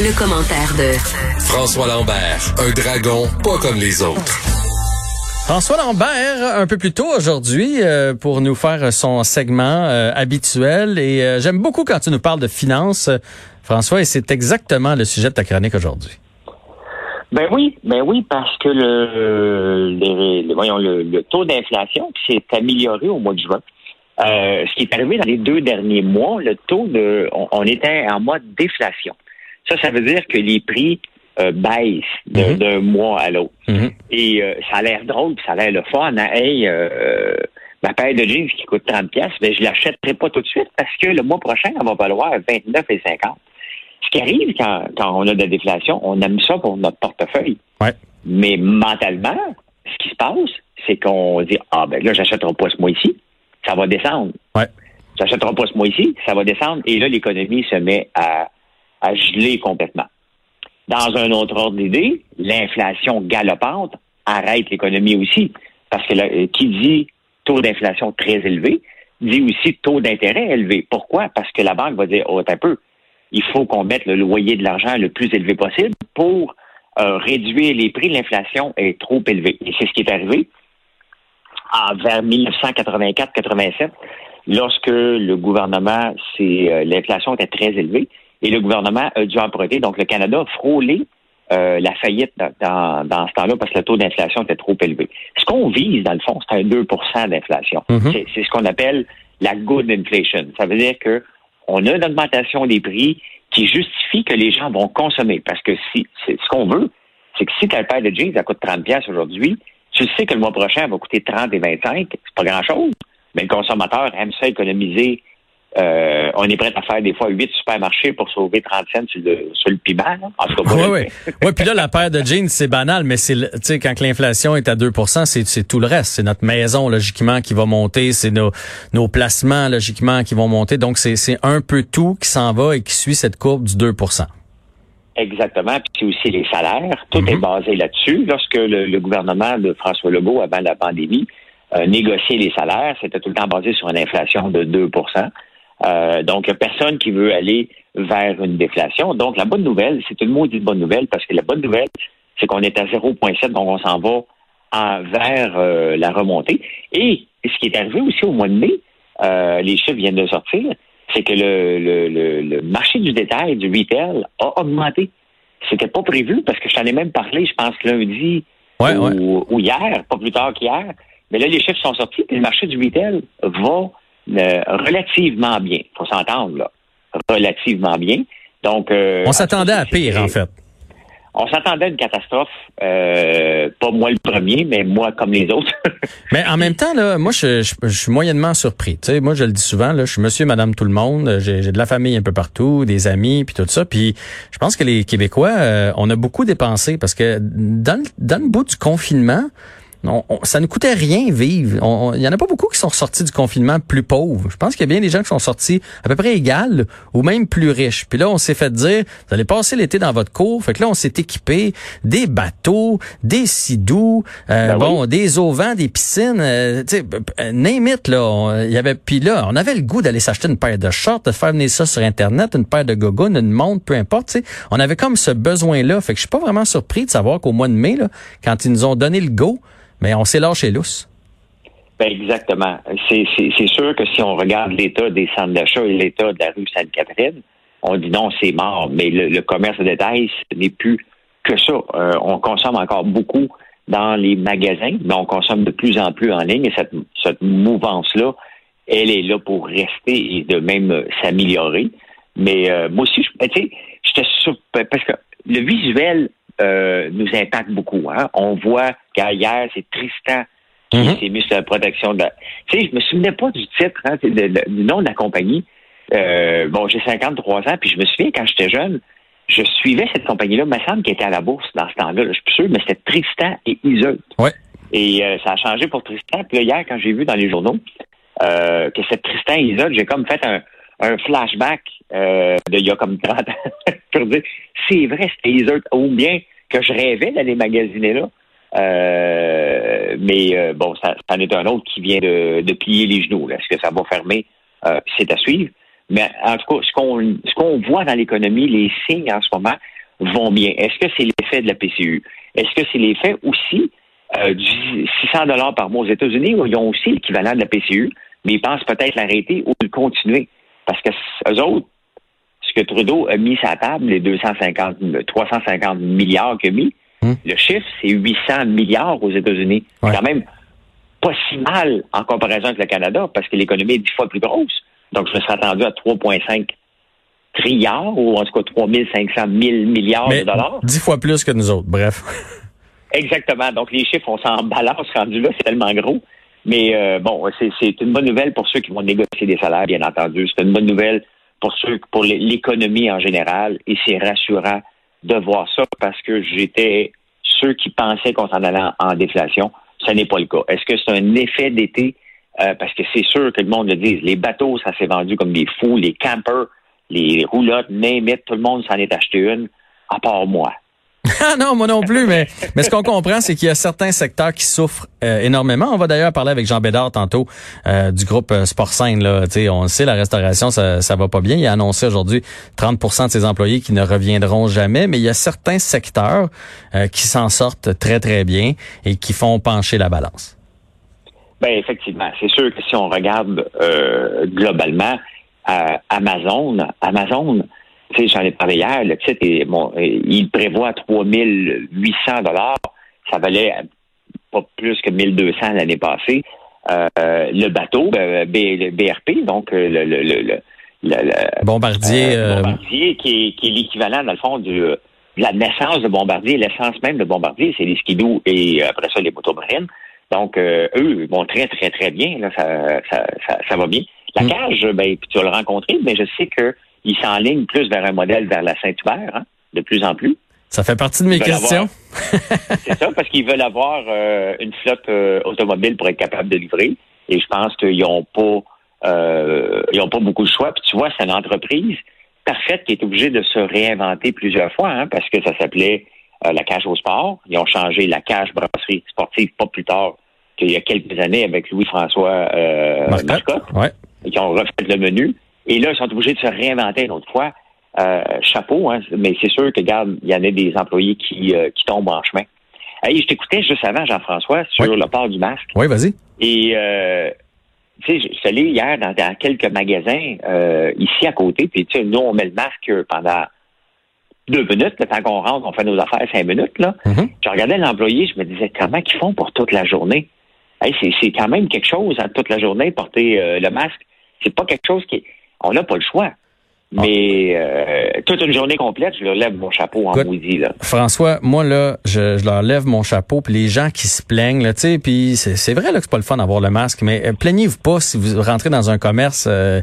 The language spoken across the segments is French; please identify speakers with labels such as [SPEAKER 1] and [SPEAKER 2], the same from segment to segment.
[SPEAKER 1] Le, commentaire de
[SPEAKER 2] François Lambert, un dragon pas comme les autres.
[SPEAKER 3] François Lambert, un peu plus tôt aujourd'hui, euh, pour nous faire son segment euh, habituel. Et euh, j'aime beaucoup quand tu nous parles de finances, François, et c'est exactement le sujet de ta chronique aujourd'hui.
[SPEAKER 4] Ben oui, ben oui, parce que le, voyons, le, taux d'inflation s'est amélioré au mois de juin. ce qui est arrivé dans les deux derniers mois, le taux de, on était en mode déflation. Ça, ça veut dire que les prix euh, baisse mhm. d'un mois à l'autre. Mhm. Et euh, ça a l'air drôle, ça a l'air le fun. Hein? Hey, euh, ma paire de jeans qui coûte 30 pièces, mais je l'achèterai pas tout de suite parce que le mois prochain, elle va valoir 29 et 50. Ce qui arrive quand, quand on a de la déflation, on aime ça pour notre portefeuille.
[SPEAKER 3] Ouais.
[SPEAKER 4] Mais mentalement, ce qui se passe, c'est qu'on dit Ah ben là, j'achèterai pas ce mois-ci, ça va descendre.
[SPEAKER 3] Ouais.
[SPEAKER 4] J'achèterai pas ce mois-ci, ça va descendre. Et là, l'économie se met à, à geler complètement. Dans un autre ordre d'idée, l'inflation galopante arrête l'économie aussi. Parce que euh, qui dit taux d'inflation très élevé, dit aussi taux d'intérêt élevé. Pourquoi? Parce que la banque va dire, oh, un peu, il faut qu'on mette le loyer de l'argent le plus élevé possible pour euh, réduire les prix. L'inflation est trop élevée. Et c'est ce qui est arrivé vers 1984-87, lorsque le gouvernement, euh, l'inflation était très élevée et le gouvernement a dû emprunter. Donc, le Canada a frôlé euh, la faillite dans, dans ce temps-là parce que le taux d'inflation était trop élevé. Ce qu'on vise, dans le fond, c'est un 2% d'inflation. Mm-hmm. C'est ce qu'on appelle la good inflation. Ça veut dire que on a une augmentation des prix qui justifie que les gens vont consommer. Parce que si ce qu'on veut, c'est que si ta paire de jeans, ça coûte 30 pièces aujourd'hui, tu sais que le mois prochain, elle va coûter 30 et 25, c'est pas grand-chose. Mais le consommateur aime ça économiser euh, on est prêt à faire des fois huit supermarchés pour sauver 30 cents sur le, sur le piment. En tout cas,
[SPEAKER 3] oui, oui. ouais, puis là, la paire de jeans, c'est banal, mais c'est, quand l'inflation est à 2 c'est, c'est tout le reste. C'est notre maison, logiquement, qui va monter. C'est nos, nos placements, logiquement, qui vont monter. Donc, c'est, un peu tout qui s'en va et qui suit cette courbe du 2%
[SPEAKER 4] Exactement. Puis c'est aussi les salaires. Tout est mhm. basé là-dessus. Lorsque le, gouvernement de François Legault, avant la pandémie, euh, négociait les salaires, c'était tout le temps basé sur une inflation de 2 euh, donc, il n'y a personne qui veut aller vers une déflation. Donc, la bonne nouvelle, c'est une maudite bonne nouvelle parce que la bonne nouvelle, c'est qu'on est à 0,7, donc on s'en va vers euh, la remontée. Et ce qui est arrivé aussi au mois de mai, euh, les chiffres viennent de sortir, c'est que le, le, le, marché du détail, du retail, a augmenté. C'était pas prévu parce que je t'en ai même parlé, je pense, lundi ou, ou, hier, pas plus tard qu'hier. Mais là, les chiffres sont sortis et le marché du retail va euh, relativement bien. faut s'entendre, là. Relativement bien. Donc,
[SPEAKER 3] euh, on s'attendait à pire, en fait.
[SPEAKER 4] On s'attendait à une catastrophe, euh, pas moi le premier, mais moi comme les autres.
[SPEAKER 3] mais en même temps, là, moi, je, suis moyennement surpris. Tu sais, moi, je le dis souvent, là, je suis monsieur, madame, tout le monde. J'ai de la famille un peu partout, des amis, puis tout ça. Puis je pense que les Québécois, on a beaucoup dépensé parce que dans, dans le bout du confinement, non, ça ne coûtait rien vivre. Il y en a pas beaucoup qui sont sortis du confinement plus pauvres. Je pense qu'il y a bien des gens qui sont sortis à peu près égales ou même plus riches. Puis là, on s'est fait dire, vous allez passer l'été dans votre cour. Fait que là, on s'est équipé des bateaux, des sidous, euh, ben bon, des auvents, des piscines, euh, tu sais, name it, là. Il y avait, puis là, on avait le goût d'aller s'acheter une paire de shorts, de faire venir ça sur Internet, une paire de gogoons, une montre, peu importe, tu sais. On avait comme ce besoin-là. Fait que je suis pas vraiment surpris de savoir qu'au mois de mai, là, quand ils nous ont donné le go, mais on s'est lâché lousse.
[SPEAKER 4] Ben exactement. C'est sûr que si on regarde l'état des centres d'achat et l'état de la rue Sainte-Catherine, on dit non, c'est mort. Mais le, commerce de détail, ce n'est plus que ça. Euh, on consomme encore beaucoup dans les magasins, mais on consomme de plus en plus en ligne. Et cette, cette mouvance-là, elle est là pour rester et de même s'améliorer. Mais euh, moi aussi, je, tu sais, j'étais parce que le visuel euh, nous impacte beaucoup. Hein. On voit qu'hier, c'est Tristan qui mhm. s'est mis sur la protection de Tu sais, je me souvenais pas du titre, hein, du nom de la compagnie. Euh, bon, j'ai 53 ans, puis je me souviens quand j'étais jeune, je suivais cette compagnie-là, il me semble qu'elle était à la bourse dans ce temps-là. Je suis plus sûr, mais c'était Tristan et Iseult.
[SPEAKER 3] Ouais.
[SPEAKER 4] Et euh, ça a changé pour Tristan. Puis là, hier, quand j'ai vu dans les journaux euh, que c'est Tristan et Iseult, j'ai comme fait un, un flashback euh, d'il y a comme 30 ans pour dire c'est vrai, c'était Iseult. Ou bien que je rêvais d'aller magasiner là. Euh, mais euh, bon, ça, en est un autre qui vient de, plier les genoux. Est-ce que ça va fermer? Euh, c'est à suivre. Mais en tout cas, ce qu'on ce qu'on voit dans l'économie, les signes en ce moment vont bien. Est-ce que c'est l'effet de la PCU? Est-ce que c'est l'effet aussi euh, du 600 dollars par mois aux États-Unis où ils ont aussi l'équivalent de la PCU, mais ils pensent peut-être l'arrêter ou le continuer? Parce que eux autres, ce que Trudeau a mis sur la table, les 250, 350 milliards qu'il a mis,
[SPEAKER 3] Hmm.
[SPEAKER 4] le chiffre, c'est 800 milliards aux États-Unis.
[SPEAKER 3] Ouais.
[SPEAKER 4] C'est quand même pas si mal en comparaison avec le Canada, parce que l'économie est dix fois plus grosse. Donc, je me serais attendu à 3,5 trilliards, ou en tout cas 3 500 000 milliards
[SPEAKER 3] Mais
[SPEAKER 4] de dollars.
[SPEAKER 3] dix fois plus que nous autres. Bref.
[SPEAKER 4] Exactement. Donc, les chiffres, on s'en balance rendu là, c'est tellement gros. Mais euh, bon, c'est une bonne nouvelle pour ceux qui vont négocier des salaires, bien entendu. C'est une bonne nouvelle pour ceux pour l'é- l'économie en général. Et c'est rassurant de voir ça parce que j'étais ceux qui pensaient qu'on s'en allait en, en déflation. Ce n'est pas le cas. Est-ce que c'est un effet d'été? Euh, parce que c'est sûr que le monde le dise. Les bateaux, ça s'est vendu comme des fous. Les campers, les roulottes, name it, tout le monde s'en est acheté une, à part moi.
[SPEAKER 3] Ah non, moi non plus, mais, mais ce qu'on comprend, c'est qu'il y a certains secteurs qui souffrent euh, énormément. On va d'ailleurs parler avec Jean Bédard tantôt euh, du groupe euh, Sport Scène. Là. On le sait, la restauration, ça, ça va pas bien. Il a annoncé aujourd'hui 30% de ses employés qui ne reviendront jamais, mais il y a certains secteurs qui s'en sortent très, très bien et qui font pencher la balance.
[SPEAKER 4] Ben effectivement, c'est sûr que si on regarde globalement Amazon, Amazon, j'en ai parlé hier, le titre est bon, euh, il prévoit 3800 dollars, ça valait pas plus que 1200 l'année passée. Euh, le bateau, euh, B- le BRP, donc le, le, le, le-
[SPEAKER 3] Bombardier,
[SPEAKER 4] euh, Bombardier, qui est, qui est l'équivalent, dans le fond, du, de la naissance de Bombardier, l'essence même de Bombardier, c'est les skidoo et après ça, les motos marines. Donc, eux vont très, très, très bien. Là, ça, ça, ça, ça va bien. La
[SPEAKER 3] Mm.
[SPEAKER 4] cage, ben, tu vas le rencontrer, mais je sais qu'il s'enligne plus vers un modèle vers la Saint-Hubert, hein, de plus en plus.
[SPEAKER 3] ça fait partie de mes questions.
[SPEAKER 4] C'est ça, parce qu'ils veulent avoir euh, une flotte euh, automobile pour être capable de livrer. Et je pense qu'ils n'ont pas euh, ils ont pas beaucoup de choix. Puis tu vois, c'est une entreprise parfaite qui est obligée de se réinventer plusieurs fois, hein, parce que ça s'appelait euh, la cage au sport. Ils ont changé la cage brasserie sportive pas plus tard qu'il y a quelques années avec Louis-François euh,
[SPEAKER 3] Marcotte.
[SPEAKER 4] Marcotte
[SPEAKER 3] Ouais.
[SPEAKER 4] et qui ont refait le menu. Et là, ils sont obligés de se réinventer une autre fois. Euh, chapeau, hein, mais c'est sûr que, regarde, il y en a des employés qui, euh, qui tombent en chemin. Hey, je t'écoutais juste avant, Jean-François, sur
[SPEAKER 3] Oui.
[SPEAKER 4] le port du masque.
[SPEAKER 3] Oui, vas-y.
[SPEAKER 4] Et, euh, tu sais, je suis allé hier dans, dans quelques magasins euh, ici à côté, puis tu sais, nous, on met le masque pendant deux minutes, le temps qu'on rentre, on fait nos affaires cinq minutes, là.
[SPEAKER 3] Mhm.
[SPEAKER 4] Je regardais l'employé, je me disais, comment ils font pour toute la journée? Hey, c'est, quand même quelque chose, hein, toute la journée, porter le masque. C'est pas quelque chose qui... On n'a pas le choix. Mais euh, toute une journée complète, je leur lève mon chapeau en
[SPEAKER 3] Écoute,
[SPEAKER 4] maudit, là.
[SPEAKER 3] François, moi là, je, je leur lève mon chapeau, puis les gens qui se plaignent, là, tu sais, puis c'est c'est vrai là que c'est pas le fun d'avoir le masque, mais euh, plaignez-vous pas si vous rentrez dans un commerce euh,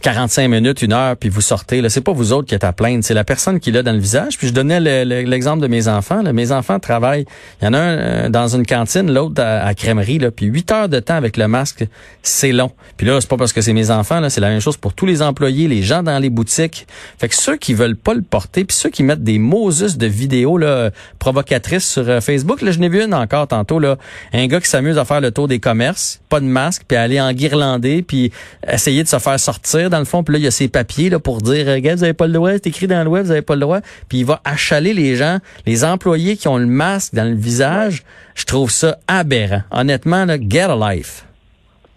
[SPEAKER 3] 45 minutes, une heure, puis vous sortez. Là, c'est pas vous autres qui êtes à plaindre, c'est la personne qui l'a dans le visage. Puis je donnais le- le- l'exemple de mes enfants. Là. Mes enfants travaillent. Il y en a un euh, dans une cantine, l'autre à, à crèmerie, là, puis 8 heures de temps avec le masque, c'est long. Puis là, c'est pas parce que c'est mes enfants, là, c'est la même chose pour tous les employés, les gens dans les boutiques. Fait que ceux qui veulent pas le porter, puis ceux qui mettent des Moses de vidéos là, provocatrices sur euh, Facebook, là, je n'ai vu une encore tantôt, là, un gars qui s'amuse à faire le tour des commerces, pas de masque, puis aller en guirlandais, puis essayer de se faire sortir dans le fond, puis là, il y a ses papiers là, pour dire, regarde, vous avez pas le droit, c'est écrit dans le web, vous avez pas le droit, puis il va achaler les gens, les employés qui ont le masque dans le visage, je trouve ça aberrant. Honnêtement, là, get a life.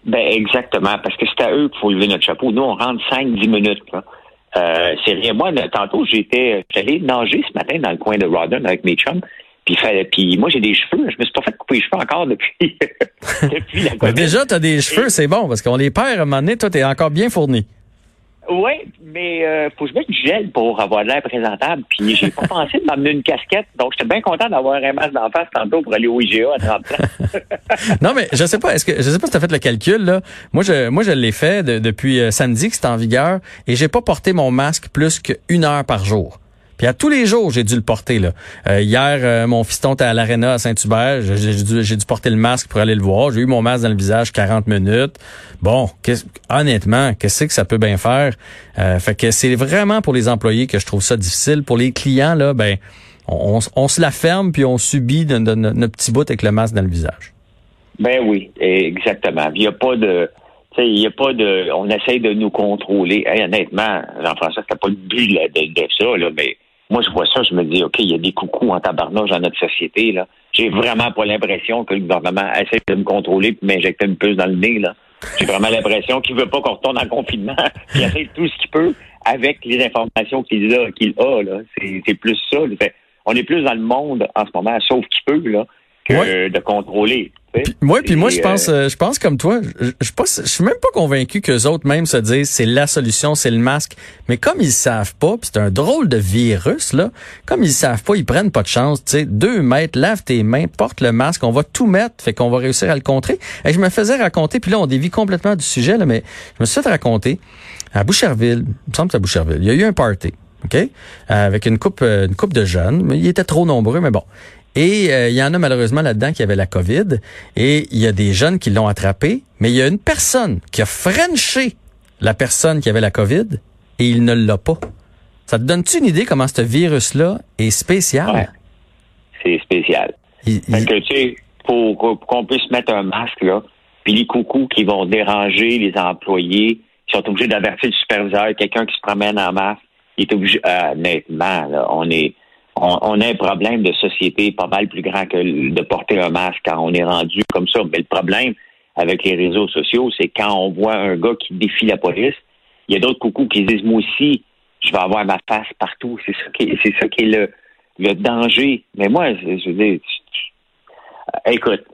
[SPEAKER 4] Ben exactement, parce que c'est à eux qu'il faut lever notre chapeau. Nous, on rentre 5-10 minutes. Là. Euh, c'est rien. Moi, là, tantôt, j'étais j'allais nager ce matin dans le coin de Rawdon avec mes chums. Puis, puis moi, j'ai des cheveux. Je me suis pas fait couper les cheveux encore depuis, depuis la COVID.
[SPEAKER 3] déjà, t'as des cheveux, c'est bon, parce qu'on les perd à un moment donné, toi, t'es encore bien fourni.
[SPEAKER 4] Oui, mais euh, faut que je mette du gel pour avoir l'air présentable. Puis j'ai pas pensé de m'amener une casquette. Donc j'étais bien content d'avoir un masque d'en face tantôt pour aller au IGA à 30 ans.
[SPEAKER 3] Non, mais je sais pas, est-ce que je sais pas si t'as fait le calcul là. Moi, je moi je l'ai fait de- depuis euh, samedi que c'est en vigueur et j'ai pas porté mon masque plus qu'une heure par jour. Puis à tous les jours, j'ai dû le porter. Là. Euh, hier, euh, mon fiston était à l'aréna à Saint-Hubert. J'ai dû, dû, porter le masque pour aller le voir. J'ai eu mon masque dans le visage 40 minutes. Bon, honnêtement, qu'est-ce que ça peut bien faire? Euh, fait que c'est vraiment pour les employés que je trouve ça difficile. Pour les clients, là, ben, on, se la ferme puis on subit notre petit bout avec le masque dans le visage.
[SPEAKER 4] Ben oui, exactement. Il n'y a pas de il a pas de. On essaye de nous contrôler. honnêtement, Jean-François, c'était pas le but de, ça, là, mais moi, je vois ça, je me dis, OK, il y a des coucous en tabarnouche dans notre société. là. J'ai vraiment pas l'impression que le gouvernement essaie de me contrôler et m'injecter une puce dans le nez. là. J'ai vraiment l'impression qu'il veut pas qu'on retourne en confinement. Il essaie tout ce qu'il peut avec les informations qu'il a. Qu'il a là. C'est, plus ça. on est plus dans le monde en ce moment, sauf qu'il peut, là, que de contrôler.
[SPEAKER 3] Moi, puis moi, je pense, euh, je pense comme toi. Je, je, je suis même pas convaincu que autres même se disent c'est la solution, c'est le masque. Mais comme ils savent pas, puis c'est un drôle de virus là. Comme ils savent pas, ils prennent pas de chance. Tu sais, deux mètres, lave tes mains, porte le masque, on va tout mettre, fait qu'on va réussir à le contrer. Et je me faisais raconter, puis là on dévie complètement du sujet là, mais je me suis fait raconter à Boucherville, il me semble que c'est à Boucherville. Il y a eu un party. OK? avec une coupe, euh, une coupe de jeunes. Mais ils étaient trop nombreux, mais bon. Et euh, il y en a malheureusement là-dedans qui avait la COVID. Et il y a des jeunes qui l'ont attrapé. Mais il y a une personne qui a frenché la personne qui avait la COVID et il ne l'a pas. Ça te donne-tu une idée comment ce virus-là est spécial?
[SPEAKER 4] C'est spécial. Parce que, tu sais, pour, qu'on puisse mettre un masque, là, puis les coucous qui vont déranger les employés, qui sont obligés d'avertir le superviseur, quelqu'un qui se promène en masque, il est obligé, euh, honnêtement, là, on est, on, a un problème de société pas mal plus grand que de porter un masque quand on est rendu comme ça. Mais le problème avec les réseaux sociaux, c'est quand on voit un gars qui défie la police, il y a d'autres coucous qui disent moi aussi, je vais avoir ma face partout. C'est ça qui est, c'est ça qui est le, le danger. Mais moi, je, veux dire, écoute,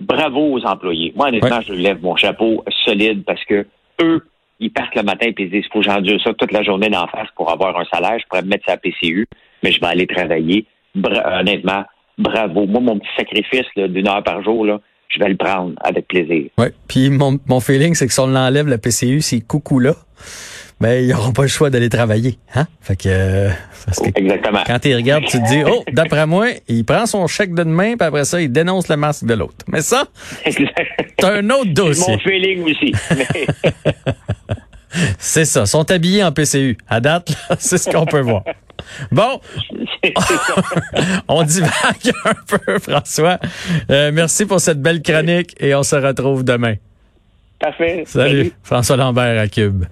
[SPEAKER 4] bravo aux employés. Moi, honnêtement, je lève mon chapeau solide parce que eux, ils partent le matin et ils disent, faut que j'endure ça toute la journée d'en face pour avoir un salaire, je pourrais me mettre sa PCU mais je vais aller travailler. honnêtement, bravo. Moi, mon petit sacrifice d'une heure par jour, là, je vais le prendre avec plaisir.
[SPEAKER 3] Oui, puis mon, mon feeling, c'est que si on l'enlève, la PCU, ces coucou-là, ben, ils n'auront pas le choix d'aller travailler. Hein? Fait que, euh,
[SPEAKER 4] Exactement.
[SPEAKER 3] Quand tu regardes, tu te dis, oh, d'après moi, il prend son chèque d'une main, puis après ça, il dénonce le masque de l'autre. Mais ça, c'est un autre dossier.
[SPEAKER 4] mon feeling aussi.
[SPEAKER 3] c'est ça. Sont habillés en PCU. À date, c'est ce qu'on peut voir. Bon, on divague un peu, François. Euh, merci pour cette belle chronique et on se retrouve demain.
[SPEAKER 4] Parfait.
[SPEAKER 3] Salut. Salut. François Lambert à Cube.